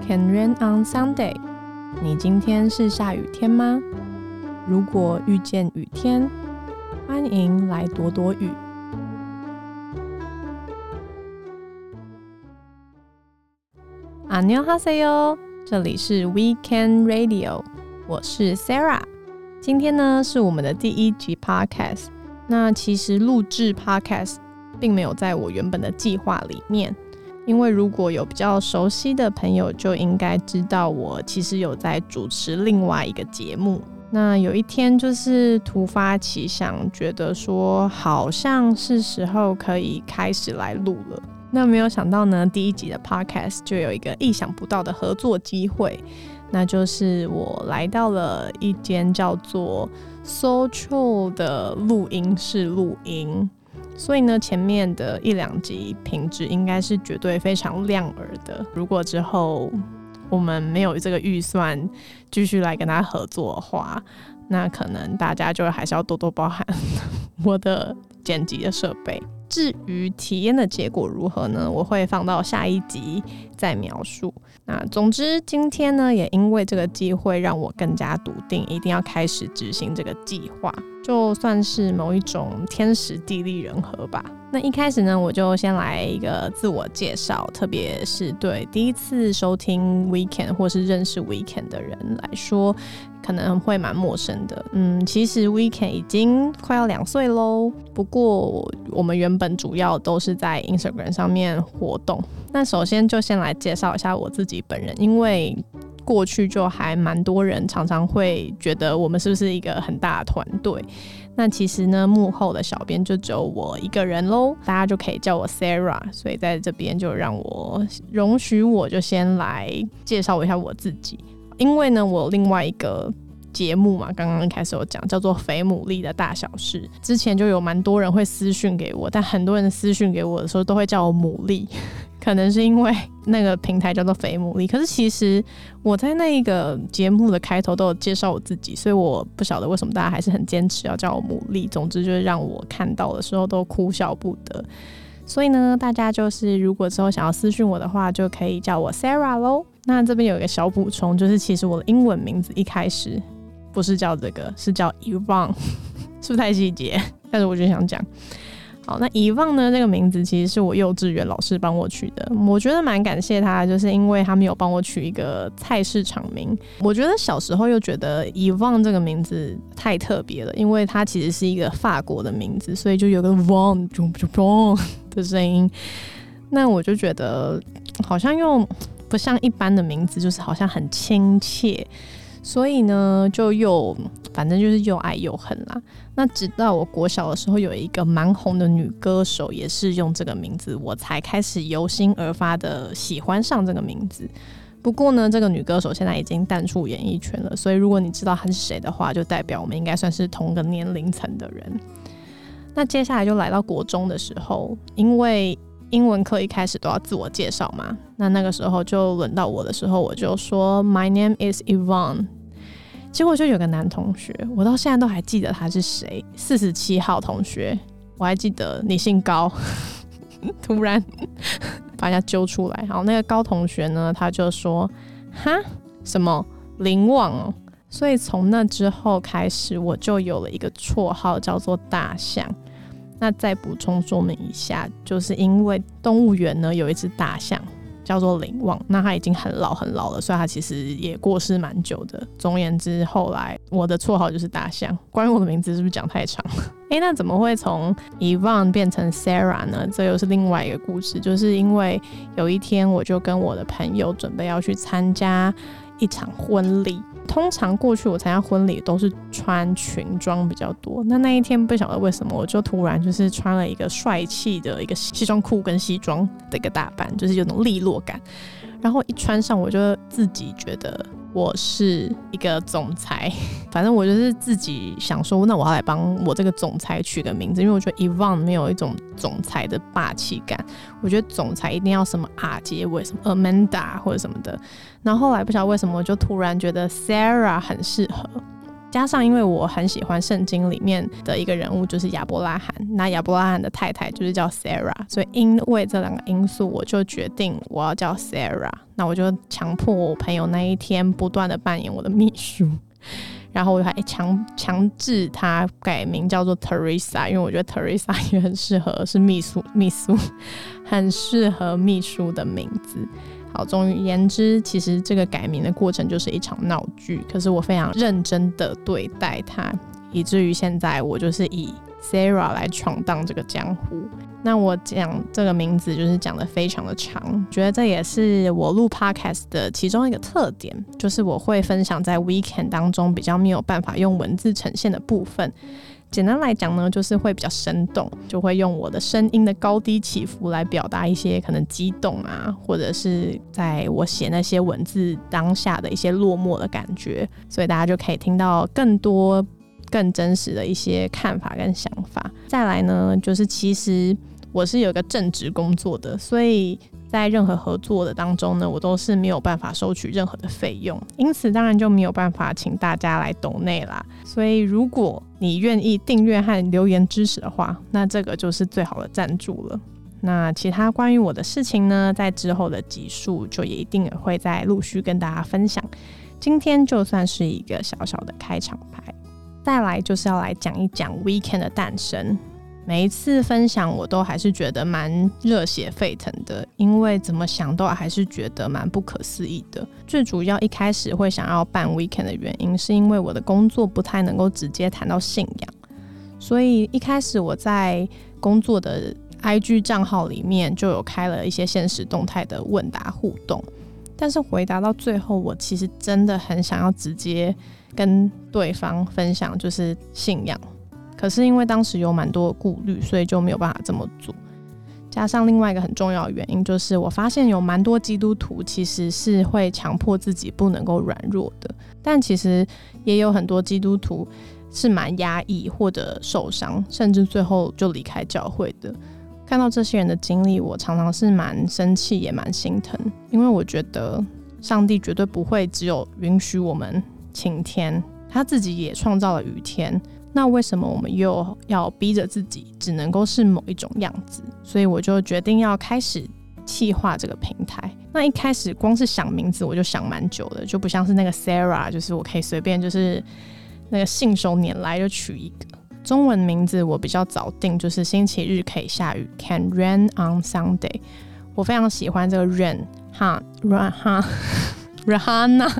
Can rain on Sunday？你今天是下雨天吗？如果遇见雨天，欢迎来躲躲雨。阿妞哈塞哟，这里是 Weekend Radio，我是 Sarah。今天呢是我们的第一集 Podcast。那其实录制 Podcast 并没有在我原本的计划里面。因为如果有比较熟悉的朋友，就应该知道我其实有在主持另外一个节目。那有一天就是突发奇想，觉得说好像是时候可以开始来录了。那没有想到呢，第一集的 podcast 就有一个意想不到的合作机会，那就是我来到了一间叫做 Social 的录音室录音。所以呢，前面的一两集品质应该是绝对非常亮耳的。如果之后我们没有这个预算继续来跟他合作的话，那可能大家就还是要多多包涵 我的剪辑的设备。至于体验的结果如何呢？我会放到下一集再描述。那总之，今天呢，也因为这个机会，让我更加笃定，一定要开始执行这个计划。就算是某一种天时地利人和吧。那一开始呢，我就先来一个自我介绍，特别是对第一次收听 Weekend 或是认识 Weekend 的人来说，可能会蛮陌生的。嗯，其实 Weekend 已经快要两岁喽。不过我们原本主要都是在 Instagram 上面活动。那首先就先来介绍一下我自己本人，因为。过去就还蛮多人常常会觉得我们是不是一个很大的团队？那其实呢，幕后的小编就只有我一个人喽，大家就可以叫我 Sarah。所以在这边就让我容许我就先来介绍一下我自己，因为呢，我另外一个节目嘛，刚刚开始有讲叫做《肥牡蛎的大小事》，之前就有蛮多人会私讯给我，但很多人私讯给我的时候都会叫我牡蛎。可能是因为那个平台叫做肥牡蛎，可是其实我在那一个节目的开头都有介绍我自己，所以我不晓得为什么大家还是很坚持要叫我牡蛎。总之就是让我看到的时候都哭笑不得。所以呢，大家就是如果之后想要私讯我的话，就可以叫我 Sarah 喽。那这边有一个小补充，就是其实我的英文名字一开始不是叫这个，是叫 Evan，是不是太细节？但是我就想讲。好，那遗忘呢？这个名字其实是我幼稚园老师帮我取的，我觉得蛮感谢他，就是因为他没有帮我取一个菜市场名。我觉得小时候又觉得遗忘这个名字太特别了，因为它其实是一个法国的名字，所以就有个 von 的声音。那我就觉得好像又不像一般的名字，就是好像很亲切。所以呢，就又反正就是又爱又恨啦。那直到我国小的时候，有一个蛮红的女歌手，也是用这个名字，我才开始由心而发的喜欢上这个名字。不过呢，这个女歌手现在已经淡出演艺圈了，所以如果你知道她是谁的话，就代表我们应该算是同个年龄层的人。那接下来就来到国中的时候，因为英文课一开始都要自我介绍嘛，那那个时候就轮到我的时候，我就说 My name is Yvonne。结果就有个男同学，我到现在都还记得他是谁，四十七号同学，我还记得你姓高。突然把人家揪出来，好，那个高同学呢，他就说哈什么林旺哦，所以从那之后开始，我就有了一个绰号叫做大象。那再补充说明一下，就是因为动物园呢有一只大象叫做林旺，那它已经很老很老了，所以它其实也过世蛮久的。总言之，后来我的绰号就是大象。关于我的名字是不是讲太长？哎，那怎么会从 Evan 变成 Sarah 呢？这又是另外一个故事，就是因为有一天我就跟我的朋友准备要去参加一场婚礼。通常过去我参加婚礼都是穿裙装比较多，那那一天不晓得为什么，我就突然就是穿了一个帅气的一个西装裤跟西装的一个打扮，就是有种利落感，然后一穿上我就自己觉得。我是一个总裁，反正我就是自己想说，那我要来帮我这个总裁取个名字，因为我觉得 Evan 没有一种总裁的霸气感，我觉得总裁一定要什么 R 结尾，什么 Amanda 或者什么的。然后后来不晓得为什么，我就突然觉得 Sarah 很适合。加上因为我很喜欢圣经里面的一个人物，就是亚伯拉罕。那亚伯拉罕的太太就是叫 Sarah，所以因为这两个因素，我就决定我要叫 Sarah。我就强迫我朋友那一天不断的扮演我的秘书。然后我还强强制他改名叫做 Teresa，因为我觉得 Teresa 也很适合是秘书，秘书很适合秘书的名字。好，总而言之，其实这个改名的过程就是一场闹剧，可是我非常认真的对待他，以至于现在我就是以 Sarah 来闯荡这个江湖。那我讲这个名字就是讲的非常的长，觉得这也是我录 podcast 的其中一个特点，就是我会分享在 weekend 当中比较没有办法用文字呈现的部分。简单来讲呢，就是会比较生动，就会用我的声音的高低起伏来表达一些可能激动啊，或者是在我写那些文字当下的一些落寞的感觉，所以大家就可以听到更多更真实的一些看法跟想法。再来呢，就是其实。我是有一个正职工作的，所以在任何合作的当中呢，我都是没有办法收取任何的费用，因此当然就没有办法请大家来抖内啦。所以如果你愿意订阅和留言支持的话，那这个就是最好的赞助了。那其他关于我的事情呢，在之后的集数就也一定会再陆续跟大家分享。今天就算是一个小小的开场白，再来就是要来讲一讲 Weekend 的诞生。每一次分享，我都还是觉得蛮热血沸腾的，因为怎么想都还是觉得蛮不可思议的。最主要一开始会想要办 weekend 的原因，是因为我的工作不太能够直接谈到信仰，所以一开始我在工作的 IG 账号里面就有开了一些现实动态的问答互动，但是回答到最后，我其实真的很想要直接跟对方分享，就是信仰。可是因为当时有蛮多顾虑，所以就没有办法这么做。加上另外一个很重要的原因，就是我发现有蛮多基督徒其实是会强迫自己不能够软弱的，但其实也有很多基督徒是蛮压抑或者受伤，甚至最后就离开教会的。看到这些人的经历，我常常是蛮生气，也蛮心疼，因为我觉得上帝绝对不会只有允许我们晴天，他自己也创造了雨天。那为什么我们又要逼着自己只能够是某一种样子？所以我就决定要开始企划这个平台。那一开始光是想名字我就想蛮久的，就不像是那个 Sarah，就是我可以随便就是那个信手拈来就取一个中文名字。我比较早定，就是星期日可以下雨，Can rain on Sunday。我非常喜欢这个 rain 哈 rain 哈 Rahana，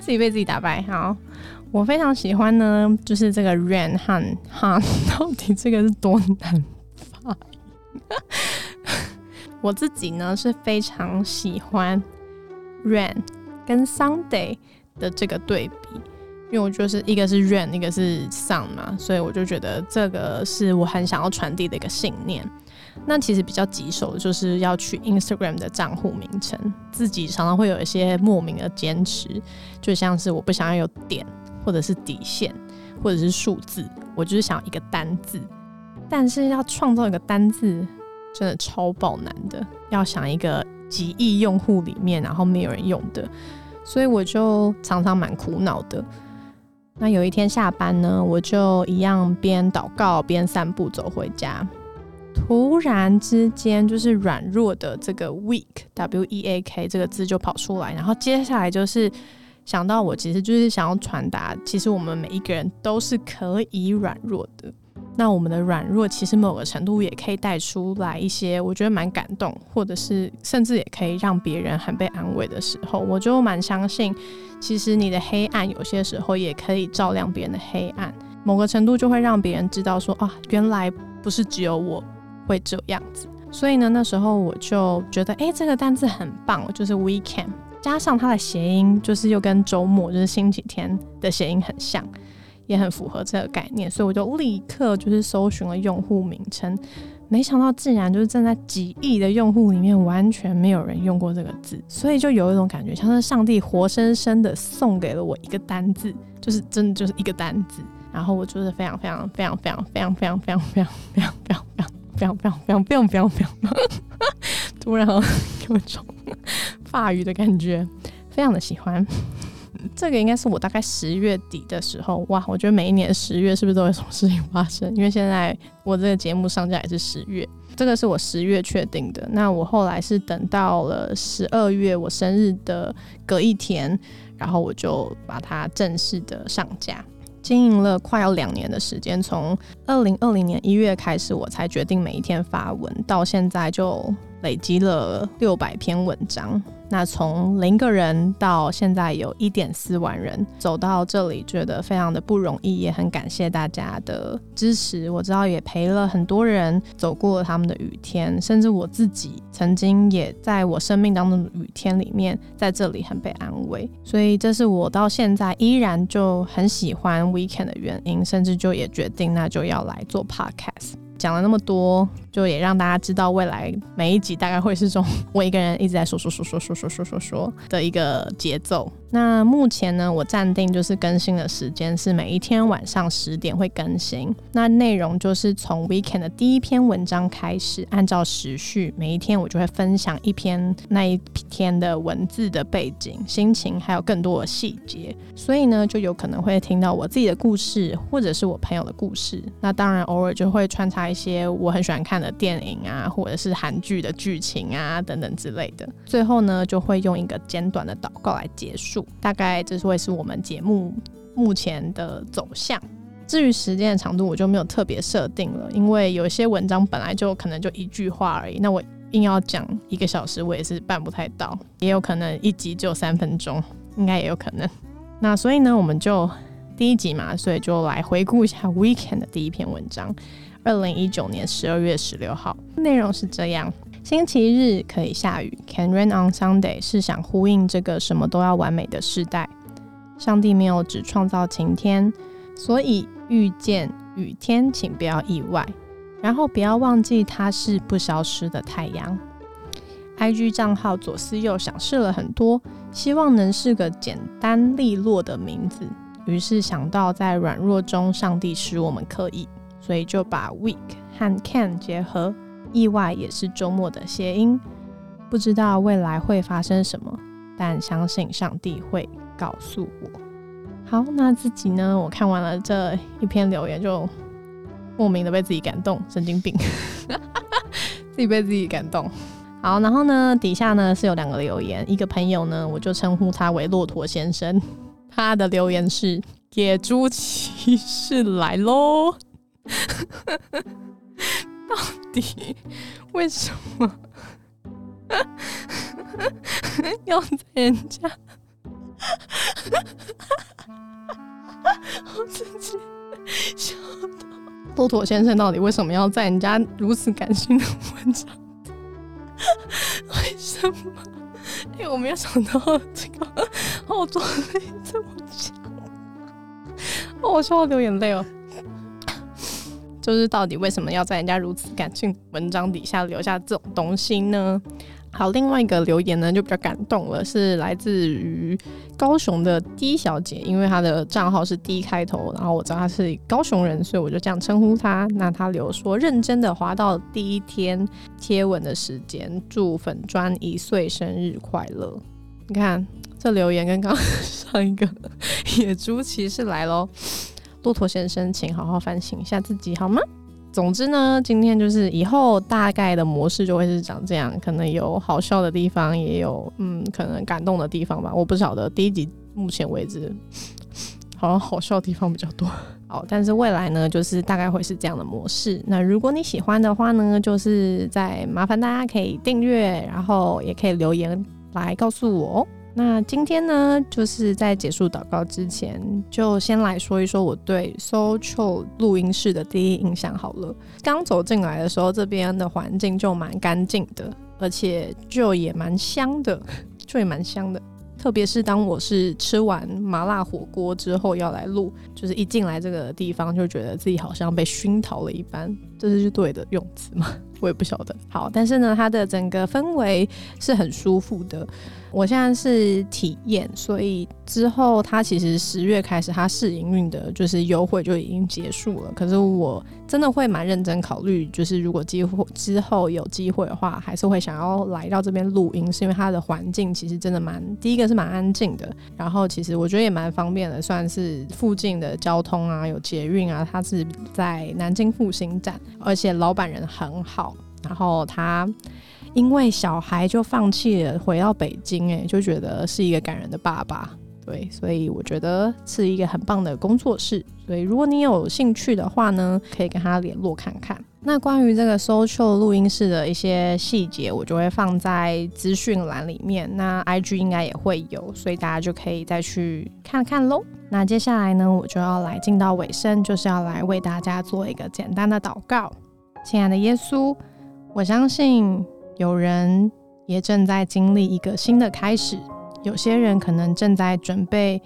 自己被自己打败，好。我非常喜欢呢，就是这个 rain 和 han，到底这个是多难发？我自己呢是非常喜欢 rain 跟 Sunday 的这个对比，因为就是一个是 rain，一个是 sun 嘛，所以我就觉得这个是我很想要传递的一个信念。那其实比较棘手的就是要取 Instagram 的账户名称，自己常常会有一些莫名的坚持，就像是我不想要有点。或者是底线，或者是数字，我就是想要一个单字，但是要创造一个单字，真的超爆难的。要想一个几亿用户里面，然后没有人用的，所以我就常常蛮苦恼的。那有一天下班呢，我就一样边祷告边散步走回家，突然之间就是软弱的这个 weak w e a k 这个字就跑出来，然后接下来就是。想到我其实就是想要传达，其实我们每一个人都是可以软弱的。那我们的软弱其实某个程度也可以带出来一些，我觉得蛮感动，或者是甚至也可以让别人很被安慰的时候，我就蛮相信，其实你的黑暗有些时候也可以照亮别人的黑暗，某个程度就会让别人知道说啊，原来不是只有我会这样子。所以呢，那时候我就觉得，哎，这个单字很棒，就是 weekend。加上它的谐音，就是又跟周末，就是星期天的谐音很像，也很符合这个概念，所以我就立刻就是搜寻了用户名称，没想到竟然就是正在几亿的用户里面，完全没有人用过这个字，所以就有一种感觉，像是上帝活生生的送给了我一个单字，就是真的就是一个单字，然后我就是非常非常非常非常非常非常非常非常非常非常非常非常非常非常非常非常非常，突然有一种。法语的感觉，非常的喜欢。这个应该是我大概十月底的时候，哇！我觉得每一年十月是不是都有什么事情发生？因为现在我这个节目上架也是十月，这个是我十月确定的。那我后来是等到了十二月我生日的隔一天，然后我就把它正式的上架。经营了快要两年的时间，从二零二零年一月开始，我才决定每一天发文，到现在就累积了六百篇文章。那从零个人到现在有一点四万人走到这里，觉得非常的不容易，也很感谢大家的支持。我知道也陪了很多人走过了他们的雨天，甚至我自己曾经也在我生命当中的雨天里面，在这里很被安慰。所以这是我到现在依然就很喜欢 Weekend 的原因，甚至就也决定那就要来做 Podcast。讲了那么多，就也让大家知道未来每一集大概会是这种我一个人一直在说说说说说说说说的一个节奏。那目前呢，我暂定就是更新的时间是每一天晚上十点会更新。那内容就是从 weekend 的第一篇文章开始，按照时序，每一天我就会分享一篇那一天的文字的背景、心情，还有更多的细节。所以呢，就有可能会听到我自己的故事，或者是我朋友的故事。那当然，偶尔就会穿插一些我很喜欢看的电影啊，或者是韩剧的剧情啊等等之类的。最后呢，就会用一个简短的祷告来结束。大概这是会是我们节目目前的走向。至于时间的长度，我就没有特别设定了，因为有些文章本来就可能就一句话而已，那我硬要讲一个小时，我也是办不太到。也有可能一集只有三分钟，应该也有可能。那所以呢，我们就第一集嘛，所以就来回顾一下 Weekend 的第一篇文章，二零一九年十二月十六号，内容是这样。星期日可以下雨，Can rain on Sunday，是想呼应这个什么都要完美的时代。上帝没有只创造晴天，所以遇见雨天，请不要意外。然后不要忘记，它是不消失的太阳。IG 账号左思右想，试了很多，希望能是个简单利落的名字。于是想到在软弱中，上帝使我们可以，所以就把 week 和 can 结合。意外也是周末的谐音，不知道未来会发生什么，但相信上帝会告诉我。好，那自己呢？我看完了这一篇留言，就莫名的被自己感动，神经病，自己被自己感动。好，然后呢，底下呢是有两个留言，一个朋友呢，我就称呼他为骆驼先生，他的留言是“野猪骑士来喽”。到底为什么 要在人家？我自己笑到。骆驼先生到底为什么要在人家如此感性的文章？为什么？哎，我没有想到这个后座力这么强。哦，我笑到流眼泪了。就是到底为什么要在人家如此感性文章底下留下这种东西呢？好，另外一个留言呢就比较感动了，是来自于高雄的 D 小姐，因为她的账号是 D 开头，然后我知道她是高雄人，所以我就这样称呼她。那她留说认真的滑到第一天贴文的时间，祝粉砖一岁生日快乐。你看这留言跟刚上一个野猪骑士来喽。骆驼先生，请好好反省一下自己好吗？总之呢，今天就是以后大概的模式就会是长这样，可能有好笑的地方，也有嗯，可能感动的地方吧。我不晓得第一集目前为止好像好笑的地方比较多。好，但是未来呢，就是大概会是这样的模式。那如果你喜欢的话呢，就是再麻烦大家可以订阅，然后也可以留言来告诉我哦。那今天呢，就是在结束祷告之前，就先来说一说我对 Social 录音室的第一印象好了。刚走进来的时候，这边的环境就蛮干净的，而且就也蛮香的，就也蛮香的。特别是当我是吃完麻辣火锅之后要来录，就是一进来这个地方就觉得自己好像被熏陶了一般。这是对的用词吗？我也不晓得。好，但是呢，它的整个氛围是很舒服的。我现在是体验，所以之后它其实十月开始它试营运的，就是优惠就已经结束了。可是我真的会蛮认真考虑，就是如果机会之后有机会的话，还是会想要来到这边录音，是因为它的环境其实真的蛮，第一个是蛮安静的，然后其实我觉得也蛮方便的，算是附近的交通啊，有捷运啊，它是在南京复兴站，而且老板人很好，然后他。因为小孩就放弃了回到北京，哎，就觉得是一个感人的爸爸，对，所以我觉得是一个很棒的工作室。所以如果你有兴趣的话呢，可以跟他联络看看。那关于这个 social 录音室的一些细节，我就会放在资讯栏里面。那 IG 应该也会有，所以大家就可以再去看看喽。那接下来呢，我就要来进到尾声，就是要来为大家做一个简单的祷告。亲爱的耶稣，我相信。有人也正在经历一个新的开始，有些人可能正在准备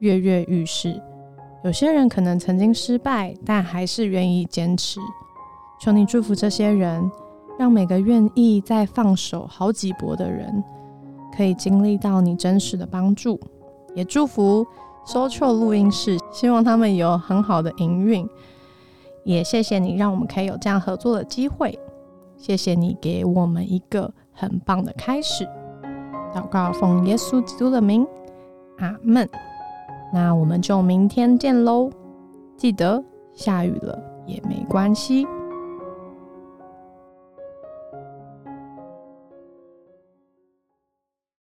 跃跃欲试，有些人可能曾经失败，但还是愿意坚持。求你祝福这些人，让每个愿意再放手好几搏的人，可以经历到你真实的帮助。也祝福 Social 录音室，希望他们有很好的营运。也谢谢你，让我们可以有这样合作的机会。谢谢你给我们一个很棒的开始，祷告奉耶稣基督的名，阿门。那我们就明天见喽！记得下雨了也没关系。